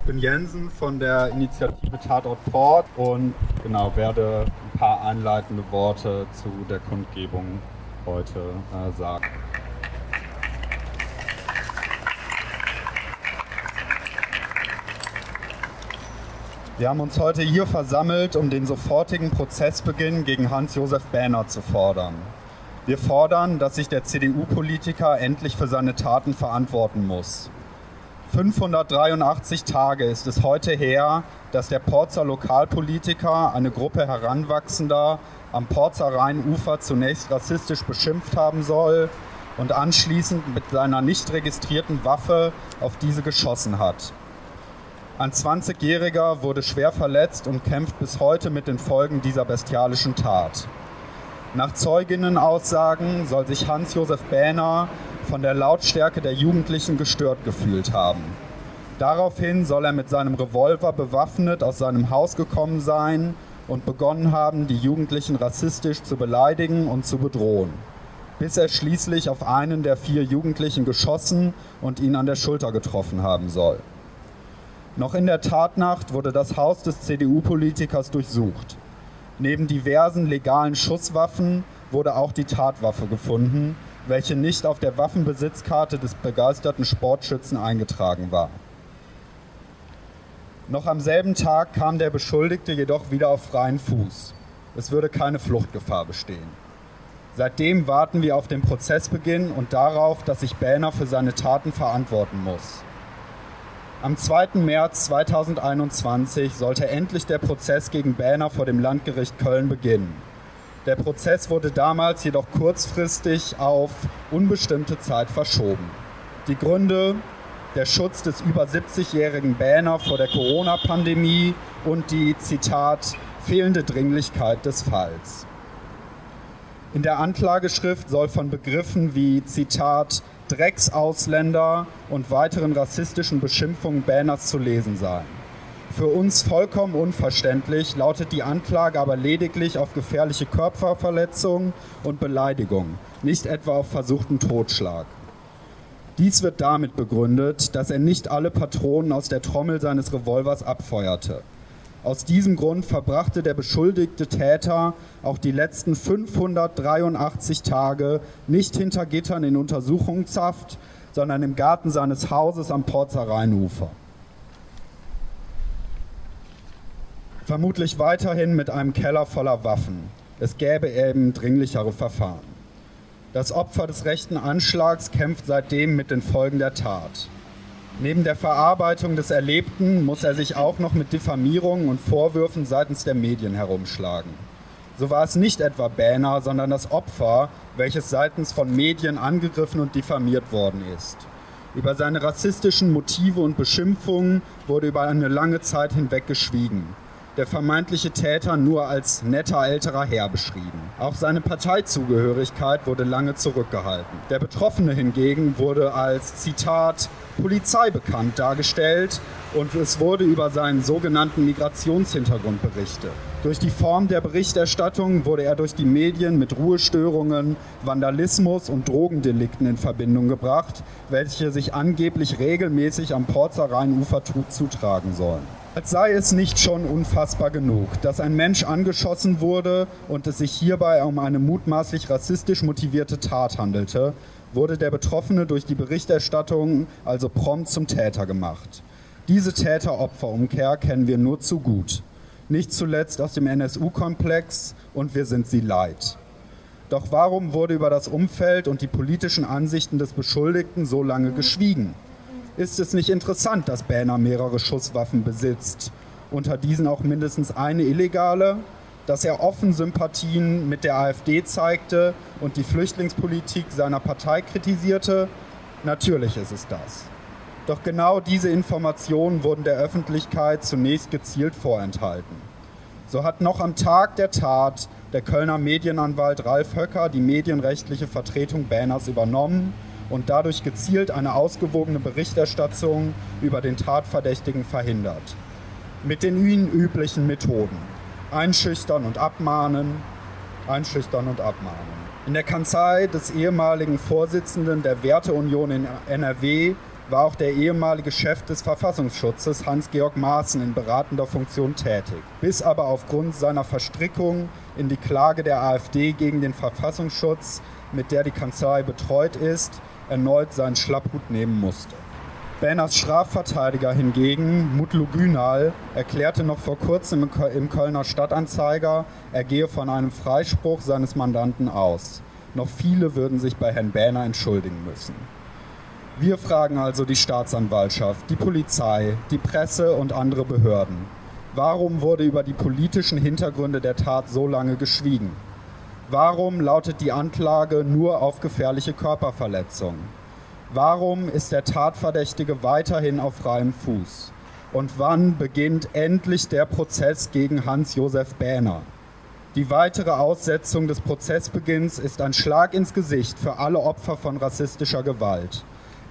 Ich bin Jensen von der Initiative Tatort Port und genau werde ein paar einleitende Worte zu der Kundgebung heute äh, sagen. Wir haben uns heute hier versammelt, um den sofortigen Prozessbeginn gegen Hans-Josef Bähner zu fordern. Wir fordern, dass sich der CDU-Politiker endlich für seine Taten verantworten muss. 583 Tage ist es heute her, dass der Porzer Lokalpolitiker eine Gruppe Heranwachsender am Porzer Rheinufer zunächst rassistisch beschimpft haben soll und anschließend mit seiner nicht registrierten Waffe auf diese geschossen hat. Ein 20-Jähriger wurde schwer verletzt und kämpft bis heute mit den Folgen dieser bestialischen Tat. Nach Zeuginnenaussagen soll sich Hans-Josef Bähner von der Lautstärke der Jugendlichen gestört gefühlt haben. Daraufhin soll er mit seinem Revolver bewaffnet aus seinem Haus gekommen sein und begonnen haben, die Jugendlichen rassistisch zu beleidigen und zu bedrohen, bis er schließlich auf einen der vier Jugendlichen geschossen und ihn an der Schulter getroffen haben soll. Noch in der Tatnacht wurde das Haus des CDU-Politikers durchsucht. Neben diversen legalen Schusswaffen wurde auch die Tatwaffe gefunden, welche nicht auf der Waffenbesitzkarte des begeisterten Sportschützen eingetragen war. Noch am selben Tag kam der Beschuldigte jedoch wieder auf freien Fuß. Es würde keine Fluchtgefahr bestehen. Seitdem warten wir auf den Prozessbeginn und darauf, dass sich Bähner für seine Taten verantworten muss. Am 2. März 2021 sollte endlich der Prozess gegen Bähner vor dem Landgericht Köln beginnen. Der Prozess wurde damals jedoch kurzfristig auf unbestimmte Zeit verschoben. Die Gründe der Schutz des über 70-jährigen Bähner vor der Corona-Pandemie und die, Zitat, fehlende Dringlichkeit des Falls. In der Anklageschrift soll von Begriffen wie, Zitat, Drecksausländer und weiteren rassistischen Beschimpfungen Banners zu lesen sein. Für uns vollkommen unverständlich lautet die Anklage aber lediglich auf gefährliche Körperverletzung und Beleidigung, nicht etwa auf versuchten Totschlag. Dies wird damit begründet, dass er nicht alle Patronen aus der Trommel seines Revolvers abfeuerte. Aus diesem Grund verbrachte der beschuldigte Täter auch die letzten 583 Tage nicht hinter Gittern in Untersuchungshaft, sondern im Garten seines Hauses am Porzer Rheinufer. Vermutlich weiterhin mit einem Keller voller Waffen. Es gäbe eben dringlichere Verfahren. Das Opfer des rechten Anschlags kämpft seitdem mit den Folgen der Tat. Neben der Verarbeitung des Erlebten muss er sich auch noch mit Diffamierungen und Vorwürfen seitens der Medien herumschlagen. So war es nicht etwa Bähner, sondern das Opfer, welches seitens von Medien angegriffen und diffamiert worden ist. Über seine rassistischen Motive und Beschimpfungen wurde über eine lange Zeit hinweg geschwiegen der vermeintliche Täter nur als netter älterer Herr beschrieben. Auch seine Parteizugehörigkeit wurde lange zurückgehalten. Der Betroffene hingegen wurde als Zitat Polizei bekannt dargestellt und es wurde über seinen sogenannten Migrationshintergrund berichtet. Durch die Form der Berichterstattung wurde er durch die Medien mit Ruhestörungen, Vandalismus und Drogendelikten in Verbindung gebracht, welche sich angeblich regelmäßig am Porzer Rheinufer zutragen sollen. Als sei es nicht schon unfassbar genug, dass ein Mensch angeschossen wurde und es sich hierbei um eine mutmaßlich rassistisch motivierte Tat handelte, wurde der Betroffene durch die Berichterstattung also prompt zum Täter gemacht. Diese Täter-Opfer-Umkehr kennen wir nur zu gut. Nicht zuletzt aus dem NSU-Komplex und wir sind sie leid. Doch warum wurde über das Umfeld und die politischen Ansichten des Beschuldigten so lange geschwiegen? Ist es nicht interessant, dass Banner mehrere Schusswaffen besitzt? Unter diesen auch mindestens eine illegale, dass er offen Sympathien mit der AfD zeigte und die Flüchtlingspolitik seiner Partei kritisierte? Natürlich ist es das. Doch genau diese Informationen wurden der Öffentlichkeit zunächst gezielt vorenthalten. So hat noch am Tag der Tat der Kölner Medienanwalt Ralf Höcker die medienrechtliche Vertretung Banners übernommen und dadurch gezielt eine ausgewogene Berichterstattung über den Tatverdächtigen verhindert. Mit den ihnen üblichen Methoden. Einschüchtern und abmahnen, einschüchtern und abmahnen. In der Kanzlei des ehemaligen Vorsitzenden der Werteunion in NRW war auch der ehemalige Chef des Verfassungsschutzes Hans-Georg Maaßen in beratender Funktion tätig, bis aber aufgrund seiner Verstrickung in die Klage der AfD gegen den Verfassungsschutz, mit der die Kanzlei betreut ist, erneut seinen Schlapphut nehmen musste. Banners Strafverteidiger hingegen, Mutlu Günal, erklärte noch vor kurzem im Kölner Stadtanzeiger, er gehe von einem Freispruch seines Mandanten aus. Noch viele würden sich bei Herrn Bähner entschuldigen müssen. Wir fragen also die Staatsanwaltschaft, die Polizei, die Presse und andere Behörden. Warum wurde über die politischen Hintergründe der Tat so lange geschwiegen? Warum lautet die Anklage nur auf gefährliche Körperverletzung? Warum ist der Tatverdächtige weiterhin auf freiem Fuß? Und wann beginnt endlich der Prozess gegen Hans-Josef Bähner? Die weitere Aussetzung des Prozessbeginns ist ein Schlag ins Gesicht für alle Opfer von rassistischer Gewalt.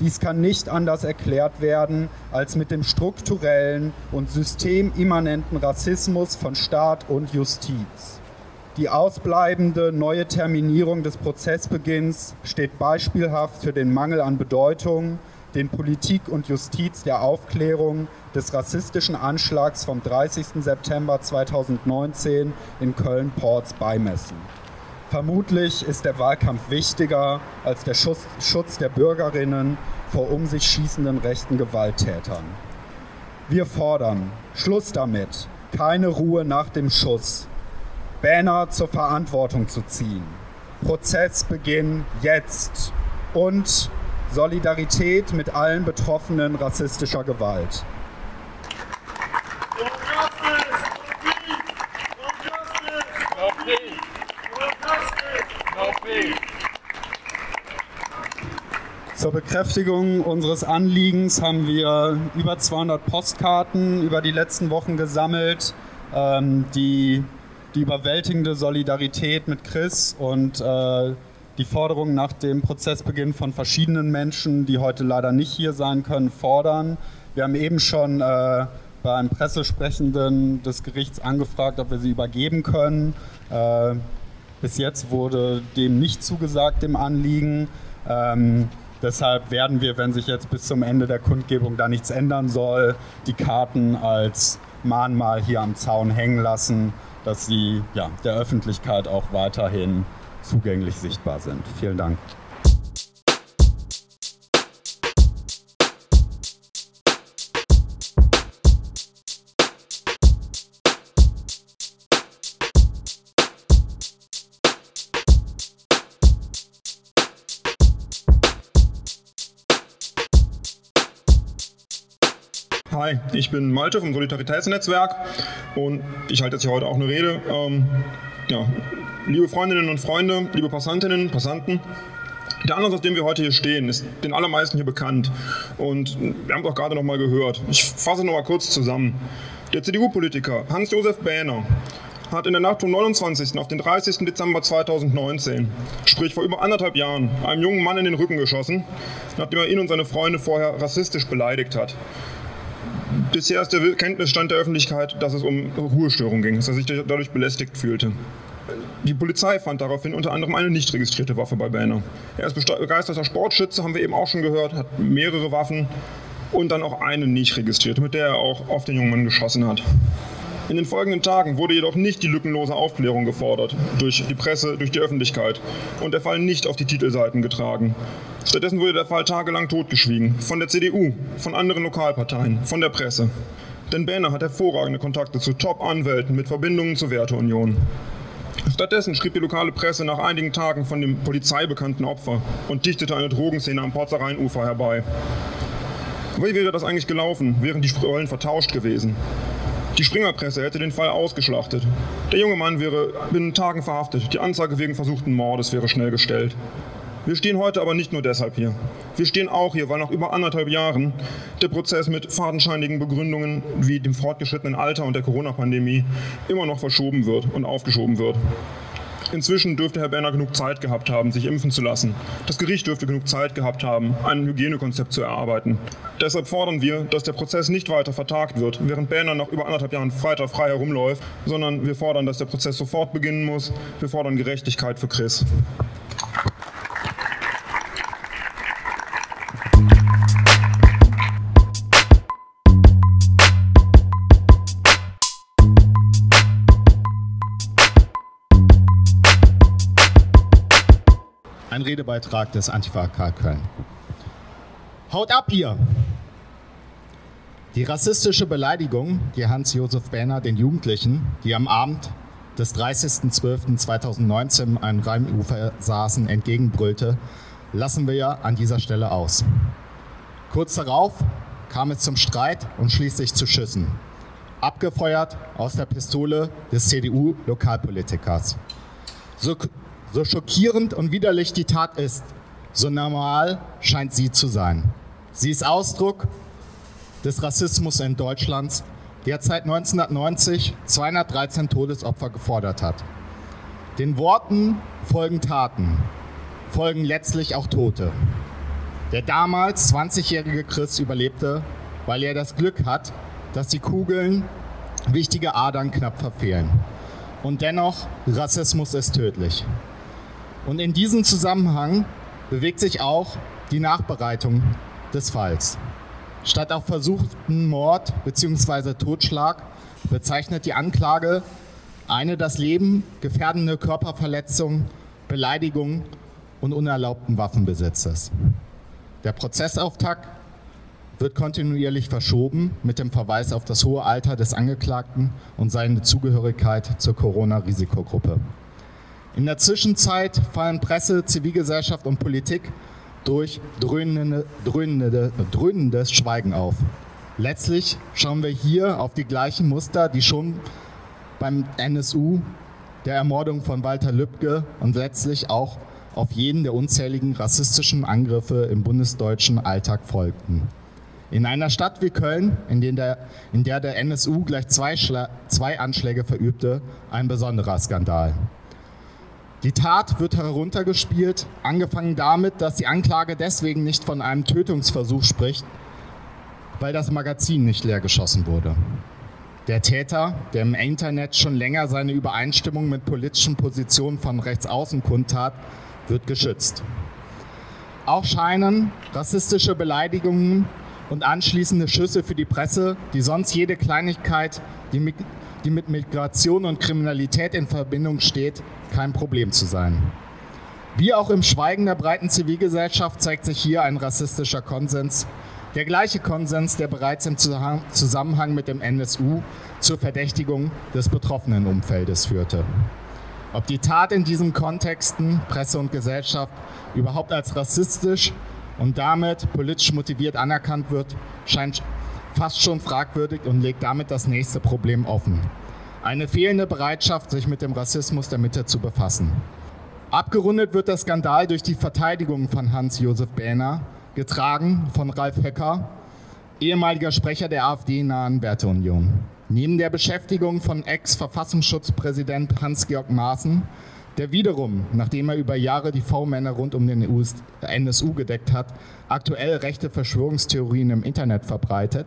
Dies kann nicht anders erklärt werden als mit dem strukturellen und systemimmanenten Rassismus von Staat und Justiz. Die ausbleibende neue Terminierung des Prozessbeginns steht beispielhaft für den Mangel an Bedeutung, den Politik und Justiz der Aufklärung des rassistischen Anschlags vom 30. September 2019 in Köln-Ports beimessen. Vermutlich ist der Wahlkampf wichtiger als der Schutz der Bürgerinnen vor um sich schießenden rechten Gewalttätern. Wir fordern Schluss damit, keine Ruhe nach dem Schuss, Banner zur Verantwortung zu ziehen, Prozessbeginn jetzt und Solidarität mit allen Betroffenen rassistischer Gewalt. Zur Bekräftigung unseres Anliegens haben wir über 200 Postkarten über die letzten Wochen gesammelt, ähm, die die überwältigende Solidarität mit Chris und äh, die Forderung nach dem Prozessbeginn von verschiedenen Menschen, die heute leider nicht hier sein können, fordern. Wir haben eben schon äh, beim Pressesprechenden des Gerichts angefragt, ob wir sie übergeben können. Äh, bis jetzt wurde dem nicht zugesagt, dem Anliegen. Ähm, deshalb werden wir, wenn sich jetzt bis zum Ende der Kundgebung da nichts ändern soll, die Karten als Mahnmal hier am Zaun hängen lassen, dass sie ja, der Öffentlichkeit auch weiterhin zugänglich sichtbar sind. Vielen Dank. Hi, ich bin Malte vom Solidaritätsnetzwerk und ich halte jetzt hier heute auch eine Rede. Ähm, ja, liebe Freundinnen und Freunde, liebe Passantinnen, Passanten, der Anlass, aus dem wir heute hier stehen, ist den allermeisten hier bekannt und wir haben es auch gerade noch mal gehört. Ich fasse noch mal kurz zusammen. Der CDU-Politiker Hans-Josef Bähner hat in der Nacht vom 29. auf den 30. Dezember 2019, sprich vor über anderthalb Jahren, einem jungen Mann in den Rücken geschossen, nachdem er ihn und seine Freunde vorher rassistisch beleidigt hat bisher ist der Kenntnisstand der Öffentlichkeit, dass es um Ruhestörung ging, dass er sich dadurch belästigt fühlte. Die Polizei fand daraufhin unter anderem eine nicht registrierte Waffe bei Banner. Er ist begeisterter Sportschütze, haben wir eben auch schon gehört, hat mehrere Waffen und dann auch eine nicht registrierte, mit der er auch auf den jungen Mann geschossen hat. In den folgenden Tagen wurde jedoch nicht die lückenlose Aufklärung gefordert, durch die Presse, durch die Öffentlichkeit und der Fall nicht auf die Titelseiten getragen. Stattdessen wurde der Fall tagelang totgeschwiegen, von der CDU, von anderen Lokalparteien, von der Presse. Denn Bähner hat hervorragende Kontakte zu Top-Anwälten mit Verbindungen zur Werteunion. Stattdessen schrieb die lokale Presse nach einigen Tagen von dem polizeibekannten Opfer und dichtete eine Drogenszene am Porzer Rheinufer herbei. Wie wäre das eigentlich gelaufen? Wären die Rollen vertauscht gewesen? Die Springerpresse hätte den Fall ausgeschlachtet. Der junge Mann wäre binnen Tagen verhaftet. Die Anzeige wegen versuchten Mordes wäre schnell gestellt. Wir stehen heute aber nicht nur deshalb hier. Wir stehen auch hier, weil nach über anderthalb Jahren der Prozess mit fadenscheinigen Begründungen wie dem fortgeschrittenen Alter und der Corona-Pandemie immer noch verschoben wird und aufgeschoben wird. Inzwischen dürfte Herr Berner genug Zeit gehabt haben, sich impfen zu lassen. Das Gericht dürfte genug Zeit gehabt haben, ein Hygienekonzept zu erarbeiten. Deshalb fordern wir, dass der Prozess nicht weiter vertagt wird, während Berner nach über anderthalb Jahren weiter frei herumläuft, sondern wir fordern, dass der Prozess sofort beginnen muss. Wir fordern Gerechtigkeit für Chris. Redebeitrag des Antifa K Köln. Haut ab ihr! Die rassistische Beleidigung, die Hans-Josef Behner den Jugendlichen, die am Abend des 30.12.2019 an Rheinufer saßen, entgegenbrüllte, lassen wir ja an dieser Stelle aus. Kurz darauf kam es zum Streit und schließlich zu Schüssen, abgefeuert aus der Pistole des CDU-Lokalpolitikers. So, so schockierend und widerlich die Tat ist, so normal scheint sie zu sein. Sie ist Ausdruck des Rassismus in Deutschlands, der seit 1990 213 Todesopfer gefordert hat. Den Worten folgen Taten, folgen letztlich auch Tote. Der damals 20-jährige Chris überlebte, weil er das Glück hat, dass die Kugeln wichtige Adern knapp verfehlen. Und dennoch, Rassismus ist tödlich. Und in diesem Zusammenhang bewegt sich auch die Nachbereitung des Falls. Statt auf versuchten Mord bzw. Totschlag bezeichnet die Anklage eine das Leben gefährdende Körperverletzung, Beleidigung und unerlaubten Waffenbesitzes. Der Prozessauftakt wird kontinuierlich verschoben mit dem Verweis auf das hohe Alter des Angeklagten und seine Zugehörigkeit zur Corona-Risikogruppe. In der Zwischenzeit fallen Presse, Zivilgesellschaft und Politik durch dröhnende, dröhnende, dröhnendes Schweigen auf. Letztlich schauen wir hier auf die gleichen Muster, die schon beim NSU, der Ermordung von Walter Lübcke und letztlich auch auf jeden der unzähligen rassistischen Angriffe im bundesdeutschen Alltag folgten. In einer Stadt wie Köln, in, der, in der der NSU gleich zwei, zwei Anschläge verübte, ein besonderer Skandal. Die Tat wird heruntergespielt, angefangen damit, dass die Anklage deswegen nicht von einem Tötungsversuch spricht, weil das Magazin nicht leer geschossen wurde. Der Täter, der im Internet schon länger seine Übereinstimmung mit politischen Positionen von rechts außen kundtat, wird geschützt. Auch scheinen rassistische Beleidigungen und anschließende Schüsse für die Presse, die sonst jede Kleinigkeit, die mit, die mit Migration und Kriminalität in Verbindung steht, kein Problem zu sein. Wie auch im Schweigen der breiten Zivilgesellschaft zeigt sich hier ein rassistischer Konsens, der gleiche Konsens, der bereits im Zusammenhang mit dem NSU zur Verdächtigung des betroffenen Umfeldes führte. Ob die Tat in diesen Kontexten, Presse und Gesellschaft, überhaupt als rassistisch und damit politisch motiviert anerkannt wird, scheint fast schon fragwürdig und legt damit das nächste Problem offen. Eine fehlende Bereitschaft, sich mit dem Rassismus der Mitte zu befassen. Abgerundet wird der Skandal durch die Verteidigung von Hans-Josef Behner, getragen von Ralf Höcker, ehemaliger Sprecher der AfD-nahen Werteunion. Neben der Beschäftigung von Ex-Verfassungsschutzpräsident Hans-Georg Maaßen, der wiederum, nachdem er über Jahre die V-Männer rund um den NSU gedeckt hat, aktuell rechte Verschwörungstheorien im Internet verbreitet,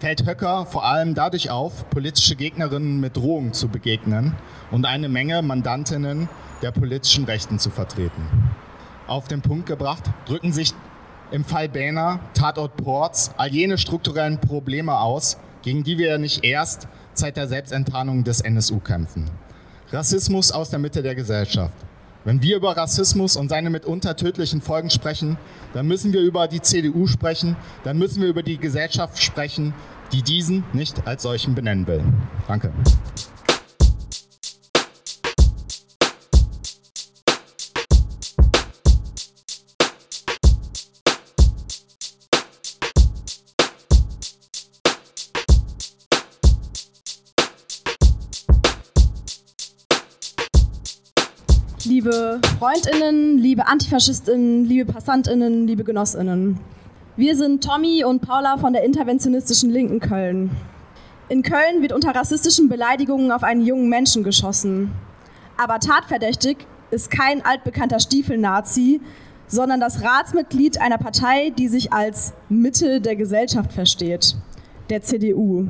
fällt Höcker vor allem dadurch auf, politische Gegnerinnen mit Drohungen zu begegnen und eine Menge Mandantinnen der politischen Rechten zu vertreten. Auf den Punkt gebracht drücken sich im Fall Bähner, Tatort Ports, all jene strukturellen Probleme aus, gegen die wir nicht erst seit der Selbstenttarnung des NSU kämpfen. Rassismus aus der Mitte der Gesellschaft. Wenn wir über Rassismus und seine mitunter tödlichen Folgen sprechen, dann müssen wir über die CDU sprechen, dann müssen wir über die Gesellschaft sprechen, die diesen nicht als solchen benennen will. Danke. Liebe Freundinnen, liebe Antifaschistinnen, liebe Passantinnen, liebe Genossinnen. Wir sind Tommy und Paula von der interventionistischen Linken Köln. In Köln wird unter rassistischen Beleidigungen auf einen jungen Menschen geschossen. Aber tatverdächtig ist kein altbekannter Stiefelnazi, sondern das Ratsmitglied einer Partei, die sich als Mitte der Gesellschaft versteht, der CDU.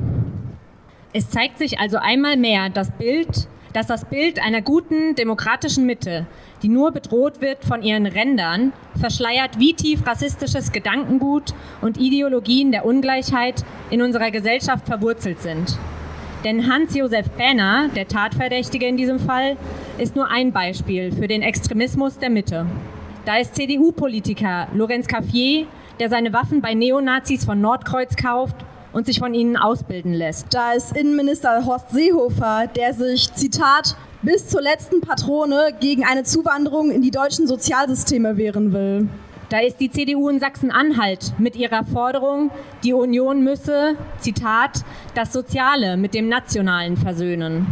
Es zeigt sich also einmal mehr das Bild dass das Bild einer guten demokratischen Mitte, die nur bedroht wird von ihren Rändern, verschleiert, wie tief rassistisches Gedankengut und Ideologien der Ungleichheit in unserer Gesellschaft verwurzelt sind. Denn Hans-Josef Benner, der Tatverdächtige in diesem Fall, ist nur ein Beispiel für den Extremismus der Mitte. Da ist CDU-Politiker Lorenz Caffier, der seine Waffen bei Neonazis von Nordkreuz kauft und sich von ihnen ausbilden lässt. Da ist Innenminister Horst Seehofer, der sich, Zitat, bis zur letzten Patrone gegen eine Zuwanderung in die deutschen Sozialsysteme wehren will. Da ist die CDU in Sachsen-Anhalt mit ihrer Forderung, die Union müsse, Zitat, das Soziale mit dem Nationalen versöhnen.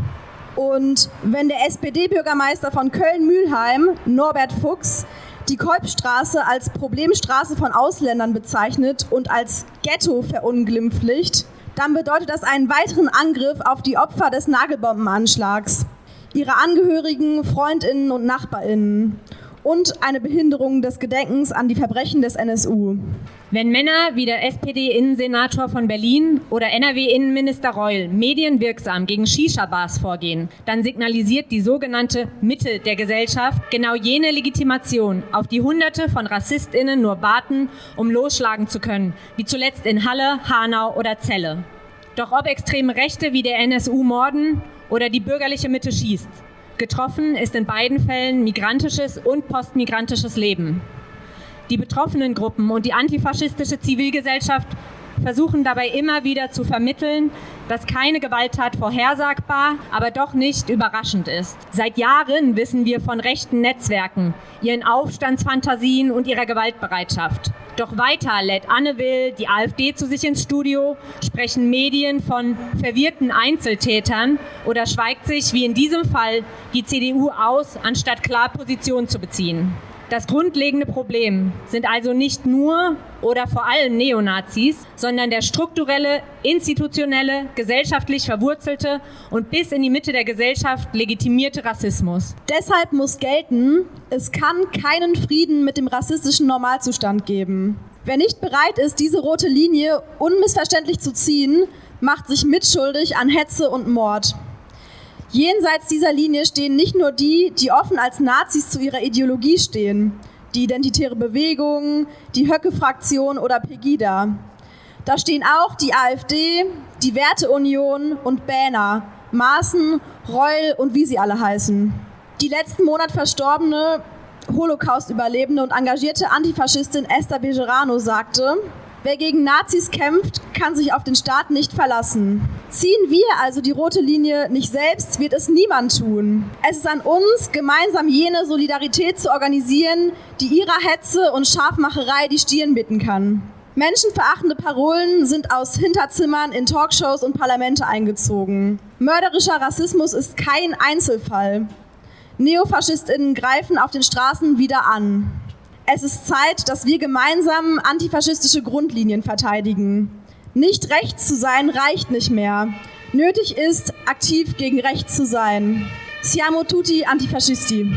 Und wenn der SPD-Bürgermeister von Köln-Mühlheim, Norbert Fuchs, die Kolbstraße als Problemstraße von Ausländern bezeichnet und als Ghetto verunglimpflicht, dann bedeutet das einen weiteren Angriff auf die Opfer des Nagelbombenanschlags, ihre Angehörigen, Freundinnen und Nachbarinnen und eine Behinderung des Gedenkens an die Verbrechen des NSU. Wenn Männer wie der SPD-Innensenator von Berlin oder NRW-Innenminister Reul medienwirksam gegen Shisha-Bars vorgehen, dann signalisiert die sogenannte Mitte der Gesellschaft genau jene Legitimation, auf die Hunderte von RassistInnen nur warten, um losschlagen zu können, wie zuletzt in Halle, Hanau oder Celle. Doch ob extreme Rechte wie der NSU morden oder die bürgerliche Mitte schießt, Getroffen ist in beiden Fällen migrantisches und postmigrantisches Leben. Die betroffenen Gruppen und die antifaschistische Zivilgesellschaft versuchen dabei immer wieder zu vermitteln, dass keine Gewalttat vorhersagbar, aber doch nicht überraschend ist. Seit Jahren wissen wir von rechten Netzwerken, ihren Aufstandsfantasien und ihrer Gewaltbereitschaft. Doch weiter lädt Anne Will die AfD zu sich ins Studio, sprechen Medien von verwirrten Einzeltätern oder schweigt sich, wie in diesem Fall, die CDU aus, anstatt klar Position zu beziehen. Das grundlegende Problem sind also nicht nur oder vor allem Neonazis, sondern der strukturelle, institutionelle, gesellschaftlich verwurzelte und bis in die Mitte der Gesellschaft legitimierte Rassismus. Deshalb muss gelten, es kann keinen Frieden mit dem rassistischen Normalzustand geben. Wer nicht bereit ist, diese rote Linie unmissverständlich zu ziehen, macht sich mitschuldig an Hetze und Mord. Jenseits dieser Linie stehen nicht nur die, die offen als Nazis zu ihrer Ideologie stehen, die Identitäre Bewegung, die Höcke-Fraktion oder Pegida. Da stehen auch die AfD, die Werteunion und Banner, Maaßen, Reul und wie sie alle heißen. Die letzten Monat verstorbene Holocaust-Überlebende und engagierte Antifaschistin Esther Bejerano sagte, Wer gegen Nazis kämpft, kann sich auf den Staat nicht verlassen. Ziehen wir also die rote Linie nicht selbst, wird es niemand tun. Es ist an uns, gemeinsam jene Solidarität zu organisieren, die ihrer Hetze und Scharfmacherei die Stirn bitten kann. Menschenverachtende Parolen sind aus Hinterzimmern in Talkshows und Parlamente eingezogen. Mörderischer Rassismus ist kein Einzelfall. Neofaschistinnen greifen auf den Straßen wieder an. Es ist Zeit, dass wir gemeinsam antifaschistische Grundlinien verteidigen. Nicht rechts zu sein reicht nicht mehr. Nötig ist, aktiv gegen rechts zu sein. Siamo tutti antifascisti.